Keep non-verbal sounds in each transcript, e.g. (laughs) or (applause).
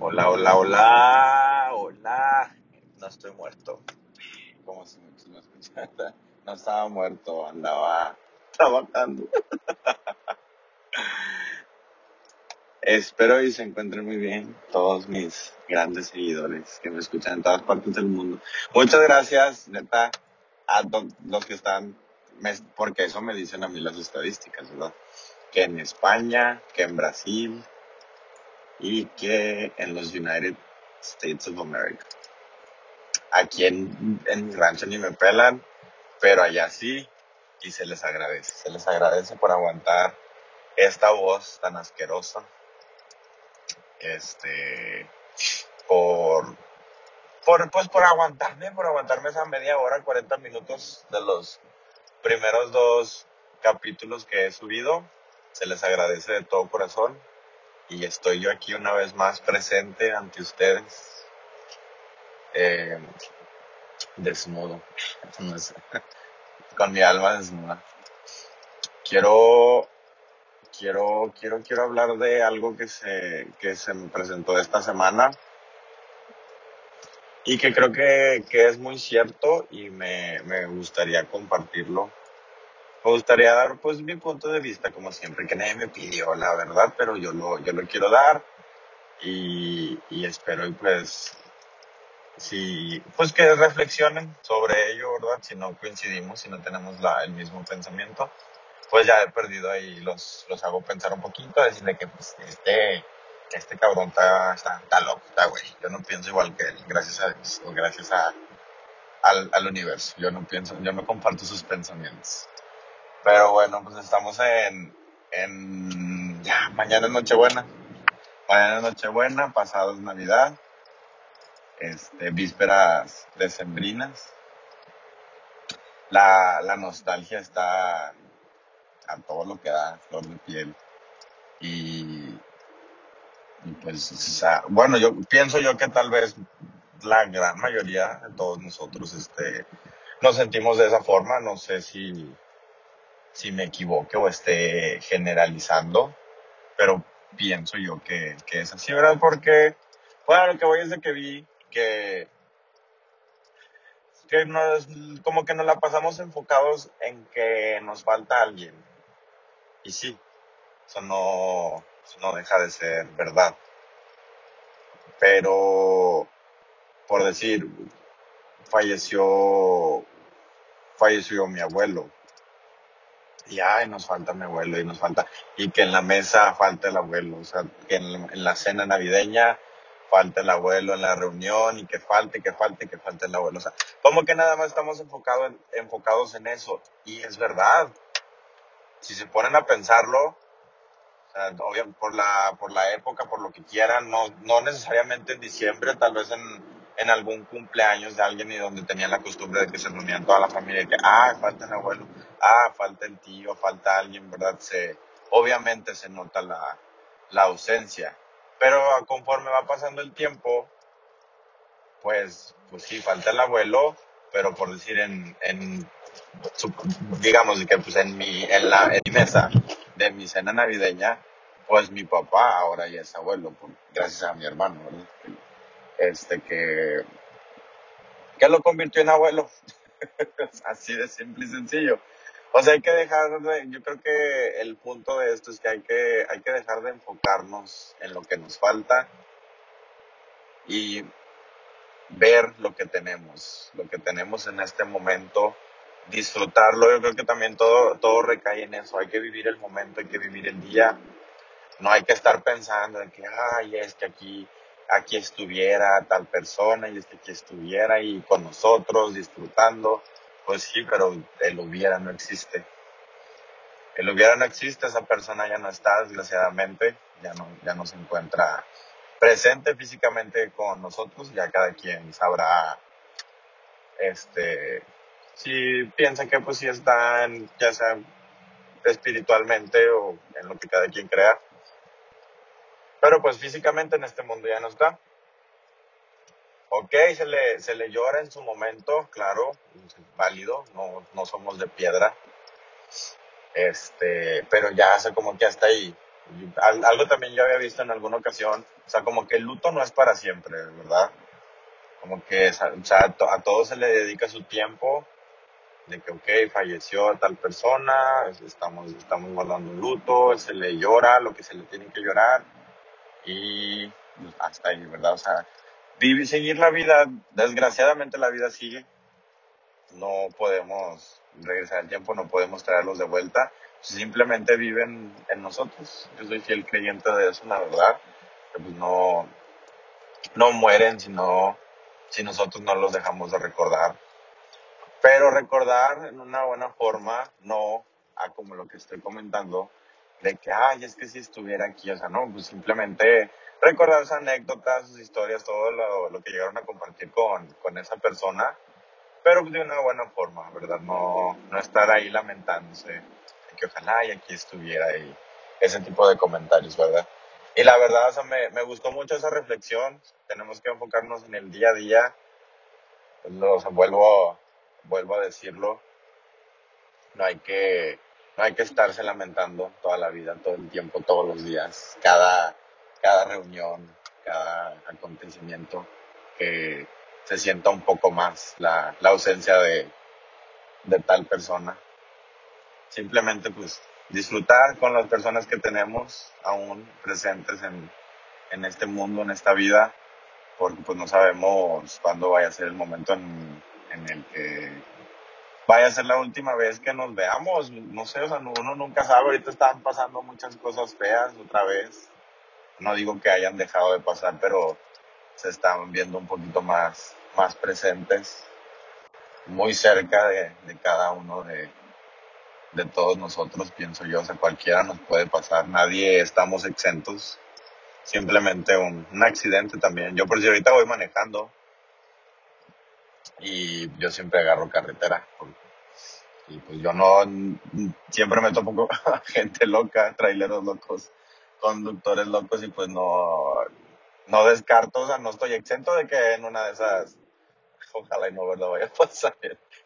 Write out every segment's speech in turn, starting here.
Hola, hola, hola, hola. No estoy muerto. Como si me, si. No estaba muerto, andaba trabajando. Espero y se encuentren muy bien todos mis grandes seguidores que me escuchan en todas partes del mundo. Muchas gracias, neta, a los que están, porque eso me dicen a mí las estadísticas, ¿verdad? Que en España, que en Brasil y que en los United States of America. Aquí en, en mi rancho ni me pelan, pero allá sí, y se les agradece. Se les agradece por aguantar esta voz tan asquerosa, este, por, por, pues por aguantarme, por aguantarme esa media hora, 40 minutos de los primeros dos capítulos que he subido. Se les agradece de todo corazón y estoy yo aquí una vez más presente ante ustedes, eh, desnudo, (laughs) con mi alma desnuda. Quiero quiero, quiero, quiero hablar de algo que se, que se me presentó esta semana y que creo que, que es muy cierto y me, me gustaría compartirlo. Me gustaría dar pues mi punto de vista como siempre, que nadie me pidió la verdad, pero yo lo, yo lo quiero dar y, y espero y pues si, pues que reflexionen sobre ello, ¿verdad? Si no coincidimos, si no tenemos la, el mismo pensamiento pues ya he perdido ahí, los, los hago pensar un poquito, decirle que pues este, este cabrón está, está, loco, está güey. Yo no pienso igual que él, gracias a Dios, o gracias a, al, al universo. Yo no pienso, yo no comparto sus pensamientos. Pero bueno, pues estamos en, en, ya, mañana es Nochebuena. Mañana es Nochebuena, pasado es Navidad, este, vísperas decembrinas. La, la nostalgia está a todo lo que da, flor de piel. Y, Y pues, o sea, bueno, yo pienso yo que tal vez la gran mayoría de todos nosotros, este, nos sentimos de esa forma. No sé si, si me equivoque o esté generalizando, pero pienso yo que, es así, ¿verdad? Porque, bueno, lo que voy es de que vi que, que nos, como que nos la pasamos enfocados en que nos falta alguien. Y sí, eso no, eso no deja de ser verdad. Pero, por decir, falleció, falleció mi abuelo. Y ay, nos falta mi abuelo y nos falta, y que en la mesa falta el abuelo, o sea, que en, la cena navideña falta el abuelo en la reunión y que falte, que falte, que falte el abuelo. O sea, como que nada más estamos enfocado en- enfocados en eso. Y es verdad, si se ponen a pensarlo, o por la, por la época, por lo que quieran, no, no necesariamente en diciembre, tal vez en, en algún cumpleaños de alguien y donde tenían la costumbre de que se reunían toda la familia y que, ah, falta el abuelo, ah, falta el tío, falta alguien, ¿verdad? Obviamente se nota la, la ausencia. Pero conforme va pasando el tiempo, pues, pues sí, falta el abuelo, pero por decir en, en digamos que pues en mi, en la, en mesa de mi cena navideña, pues mi papá ahora ya es abuelo, gracias a mi hermano, ¿verdad? Este que, que lo convirtió en abuelo, (laughs) así de simple y sencillo. O sea, hay que dejar de, yo creo que el punto de esto es que hay que, hay que dejar de enfocarnos en lo que nos falta y ver lo que tenemos, lo que tenemos en este momento, disfrutarlo. Yo creo que también todo, todo recae en eso. Hay que vivir el momento, hay que vivir el día. No hay que estar pensando en que, ay, es que aquí, aquí estuviera tal persona y es que aquí estuviera y con nosotros disfrutando. Pues sí, pero el hubiera no existe. El hubiera no existe, esa persona ya no está, desgraciadamente, ya no, ya no se encuentra presente físicamente con nosotros, ya cada quien sabrá este, si piensa que pues si está en, ya sea espiritualmente o en lo que cada quien crea, pero pues físicamente en este mundo ya no está. Ok, se le, se le llora en su momento, claro, válido, no, no somos de piedra, este, pero ya hace como que hasta ahí, algo también yo había visto en alguna ocasión, o sea, como que el luto no es para siempre, ¿verdad? Como que, o sea, a todo se le dedica su tiempo, de que, ok, falleció tal persona, estamos, estamos guardando un luto, se le llora lo que se le tiene que llorar, y pues, hasta ahí, ¿verdad? O sea, vivir, seguir la vida, desgraciadamente la vida sigue, no podemos regresar el tiempo, no podemos traerlos de vuelta, simplemente viven en nosotros. Yo soy fiel creyente de eso, la verdad, que pues no, no mueren sino, si nosotros no los dejamos de recordar. Pero recordar en una buena forma, no a como lo que estoy comentando, de que, ay, es que si estuviera aquí, o sea, no, pues simplemente recordar sus anécdotas, sus historias, todo lo, lo que llegaron a compartir con, con esa persona, pero de una buena forma, ¿verdad? No, no estar ahí lamentándose, que ojalá y aquí estuviera y ese tipo de comentarios, ¿verdad? Y la verdad, o sea, me, me gustó mucho esa reflexión, tenemos que enfocarnos en el día a día, sea, vuelvo, vuelvo a decirlo, no hay que, no hay que estarse lamentando toda la vida, todo el tiempo, todos los días, cada, cada reunión, cada acontecimiento que se sienta un poco más la, la ausencia de, de tal persona. Simplemente pues disfrutar con las personas que tenemos aún presentes en, en este mundo, en esta vida, porque pues no sabemos cuándo vaya a ser el momento en, en el que vaya a ser la última vez que nos veamos. No sé, o sea, uno nunca sabe. Ahorita están pasando muchas cosas feas otra vez. No digo que hayan dejado de pasar, pero se están viendo un poquito más más presentes, muy cerca de, de cada uno de, de todos nosotros, pienso yo. O sea, cualquiera nos puede pasar, nadie estamos exentos. Simplemente un, un accidente también. Yo por si ahorita voy manejando y yo siempre agarro carretera. Y pues yo no, siempre me topo con (laughs) gente loca, traileros locos, conductores locos y pues no, no descarto, o sea, no estoy exento de que en una de esas ojalá y no lo vaya a pasar.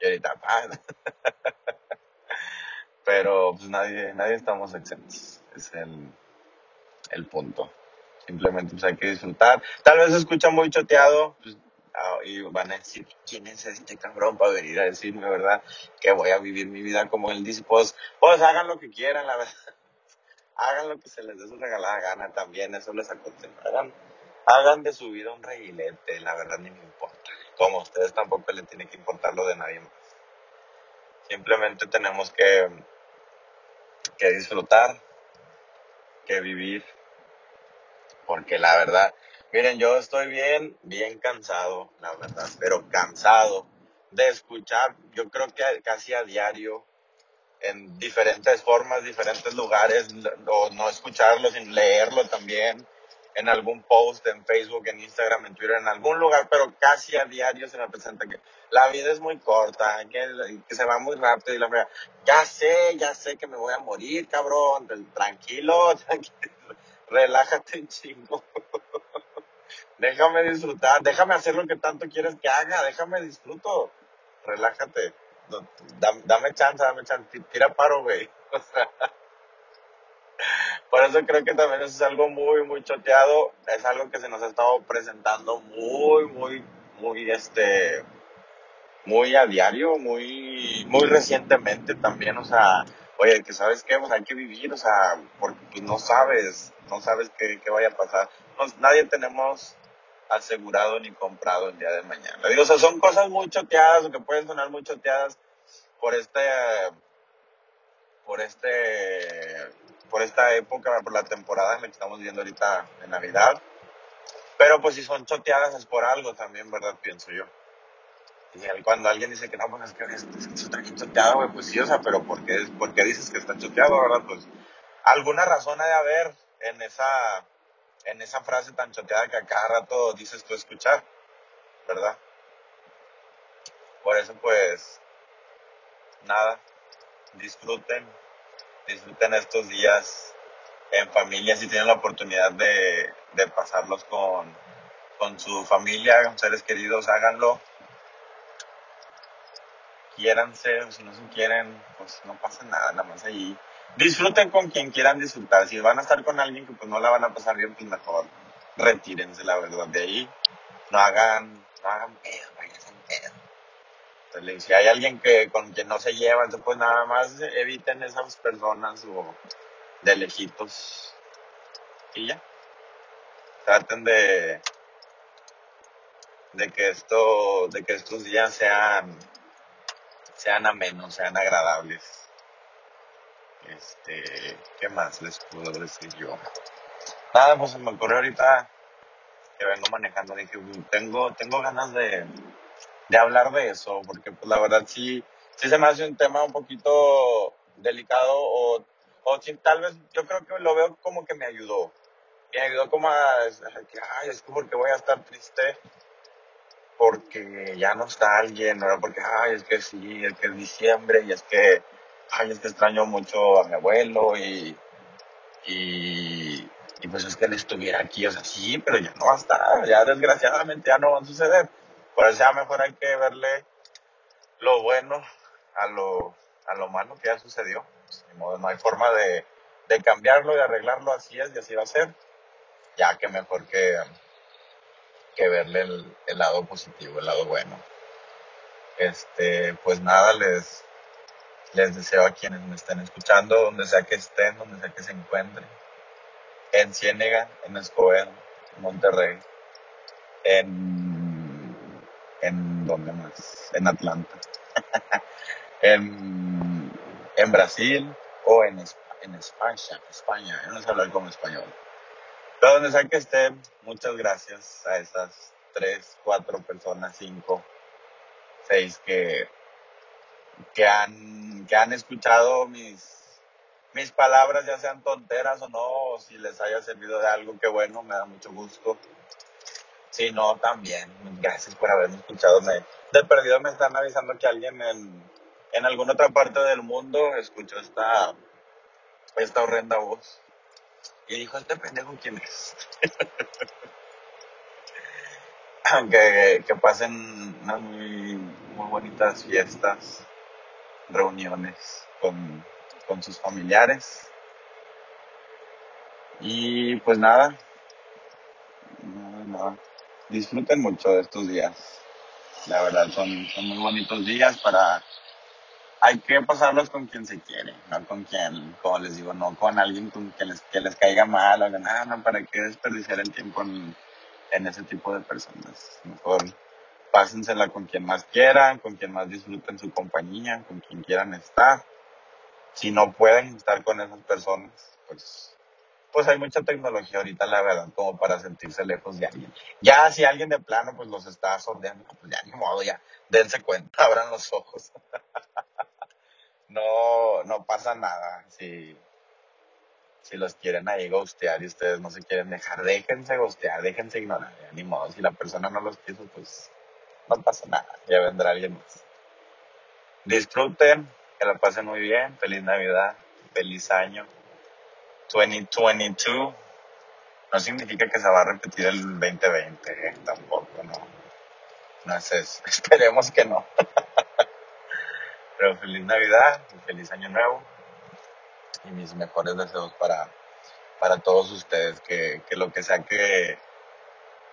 Y ahorita, (laughs) Pero pues nadie, nadie estamos exentos. Es el, el punto. Simplemente pues hay que disfrutar. Tal vez se escucha muy choteado, pues, y van a decir, ¿quién es este cabrón para venir a decirme, verdad? Que voy a vivir mi vida como él dice. Pues, pues hagan lo que quieran, la verdad. (laughs) Hagan lo que se les dé su regalada gana también, eso les aconsejo. Hagan, hagan de su vida un reguilete, la verdad ni me importa como a ustedes tampoco les tiene que importar lo de nadie más. Simplemente tenemos que, que disfrutar, que vivir, porque la verdad, miren, yo estoy bien, bien cansado, la verdad, pero cansado de escuchar, yo creo que casi a diario, en diferentes formas, diferentes lugares, o no escucharlo, sin leerlo también, en algún post en Facebook, en Instagram, en Twitter, en algún lugar, pero casi a diario se me presenta que la vida es muy corta, que, se va muy rápido y la verdad, ya sé, ya sé que me voy a morir, cabrón, tranquilo, (laughs) tranquilo relájate un chingo. Déjame disfrutar, déjame hacer lo que tanto quieres que haga, déjame disfruto, relájate, dame, dame chance, dame chance, tira paro, güey. O (laughs) sea, por eso creo que también eso es algo muy, muy choteado. Es algo que se nos ha estado presentando muy, muy, muy, este, muy a diario, muy, muy recientemente también. O sea, oye, que sabes qué, pues hay que vivir, o sea, porque pues, no sabes, no sabes qué, qué vaya a pasar. nadie tenemos asegurado ni comprado el día de mañana. Digo, o sea, son cosas muy choteadas o que pueden sonar muy choteadas por este, por este por esta época, por la temporada en que estamos viendo ahorita en Navidad. Pero pues si son choteadas es por algo también, ¿verdad? Pienso yo. Y cuando alguien dice que no, pues es que, es, que está choteado, güey, pues sí, o sea, pero ¿por qué, ¿por qué dices que está choteado, verdad? Pues alguna razón ha de haber en esa, en esa frase tan choteada que a cada rato dices tú escuchar, ¿verdad? Por eso, pues, nada, disfruten, disfruten estos días en familia, si tienen la oportunidad de, de pasarlos con, con su familia, seres queridos, háganlo. Quiéranse, o si no se quieren, pues no pasa nada, nada más ahí disfruten con quien quieran disfrutar. Si van a estar con alguien que pues no la van a pasar bien, pues mejor retírense, la verdad, de ahí. No hagan, no hagan pedo, váyanse pedo. Entonces, si hay alguien que con quien no se llevan, pues nada más eviten esas personas o de lejitos. Y ya. Traten de, de que esto, de que estos días sean, sean amenos, sean agradables. Este, ¿qué más les puedo decir yo? Nada, pues se me ocurrió ahorita que vengo manejando, dije, tengo, tengo ganas de, de hablar de eso, porque pues la verdad sí, sí se me hace un tema un poquito delicado o, o sí, tal vez yo creo que lo veo como que me ayudó. Me ayudó como a, que, ay, es que porque voy a estar triste porque ya no está alguien, ¿no? Porque, ay, es que sí, es que es diciembre y es que, ay, es que extraño mucho a mi abuelo y, y, y pues es que él estuviera aquí, o sea, sí, pero ya no va a estar, ya desgraciadamente ya no va a suceder. Por eso ya mejor hay que verle lo bueno a lo, a lo malo que ya sucedió. Pues, modo, no hay forma de, de cambiarlo y arreglarlo, así es y así va a ser. Ya que mejor que, que verle el, el lado positivo, el lado bueno. Este, pues nada, les, les deseo a quienes me estén escuchando, donde sea que estén, donde sea que se encuentren, en Ciénega, en Escobedo, en Monterrey, en, en ¿dónde más? En Atlanta, (laughs) en, en Brasil o en, en España, España, no sé hablar como español. Pero donde sea que estén, muchas gracias a esas tres, cuatro personas, cinco, seis que, que han, que han escuchado mis, mis palabras, ya sean tonteras o no, o si les haya servido de algo, que bueno, me da mucho gusto. Si no, también, gracias por haberme escuchado. Me, de perdido me están avisando que alguien en, en alguna otra parte del mundo escuchó esta, esta horrenda voz. Y dijo, este pendejo, ¿quién es? (laughs) que, que pasen unas muy, muy bonitas fiestas, reuniones con, con sus familiares. Y pues nada. Disfruten mucho de estos días. La verdad, son, son muy bonitos días para... Hay que pasarlos con quien se quiere, no con quien, como les digo, no con alguien con que les, que les caiga mal o no, para qué desperdiciar el tiempo en, en ese tipo de personas. Mejor pásensela con quien más quieran, con quien más disfruten su compañía, con quien quieran estar. Si no pueden estar con esas personas, pues, pues hay mucha tecnología ahorita, la verdad, como para sentirse lejos de alguien. Ya si alguien de plano, pues los está sordeando, pues ya ni modo, ya, dense cuenta, (laughs) abran los ojos. (laughs) no, no pasa nada. Si, si los quieren ahí ghostear y ustedes no se quieren dejar, déjense ghostear, déjense ignorar, ya, ni modo. Si la persona no los quiso, pues no pasa nada, ya vendrá alguien más. Disfruten, que la pasen muy bien, feliz Navidad, feliz año 2022. No significa que se va a repetir el 2020, ¿eh? tampoco, no. No es eso, (laughs) esperemos que no. (laughs) Pero feliz Navidad, feliz año nuevo y mis mejores deseos para, para todos ustedes, que, que lo que sea que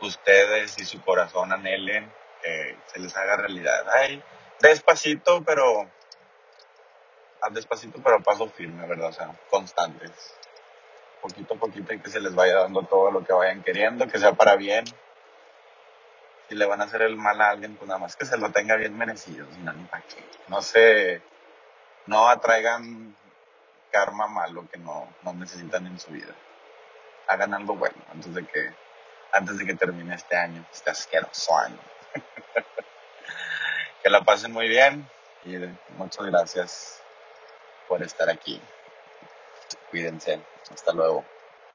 ustedes y su corazón anhelen, que se les haga realidad. Ay, despacito, pero despacito, pero paso firme, ¿verdad? O sea, constantes. Poquito a poquito y que se les vaya dando todo lo que vayan queriendo, que sea para bien. Si le van a hacer el mal a alguien, pues nada más que se lo tenga bien merecido, si no, ni para qué. No se, no atraigan karma malo que no, no necesitan en su vida. Hagan algo bueno antes de que, antes de que termine este año, este asqueroso año. Que la pasen muy bien y muchas gracias por estar aquí. Cuídense. Hasta luego.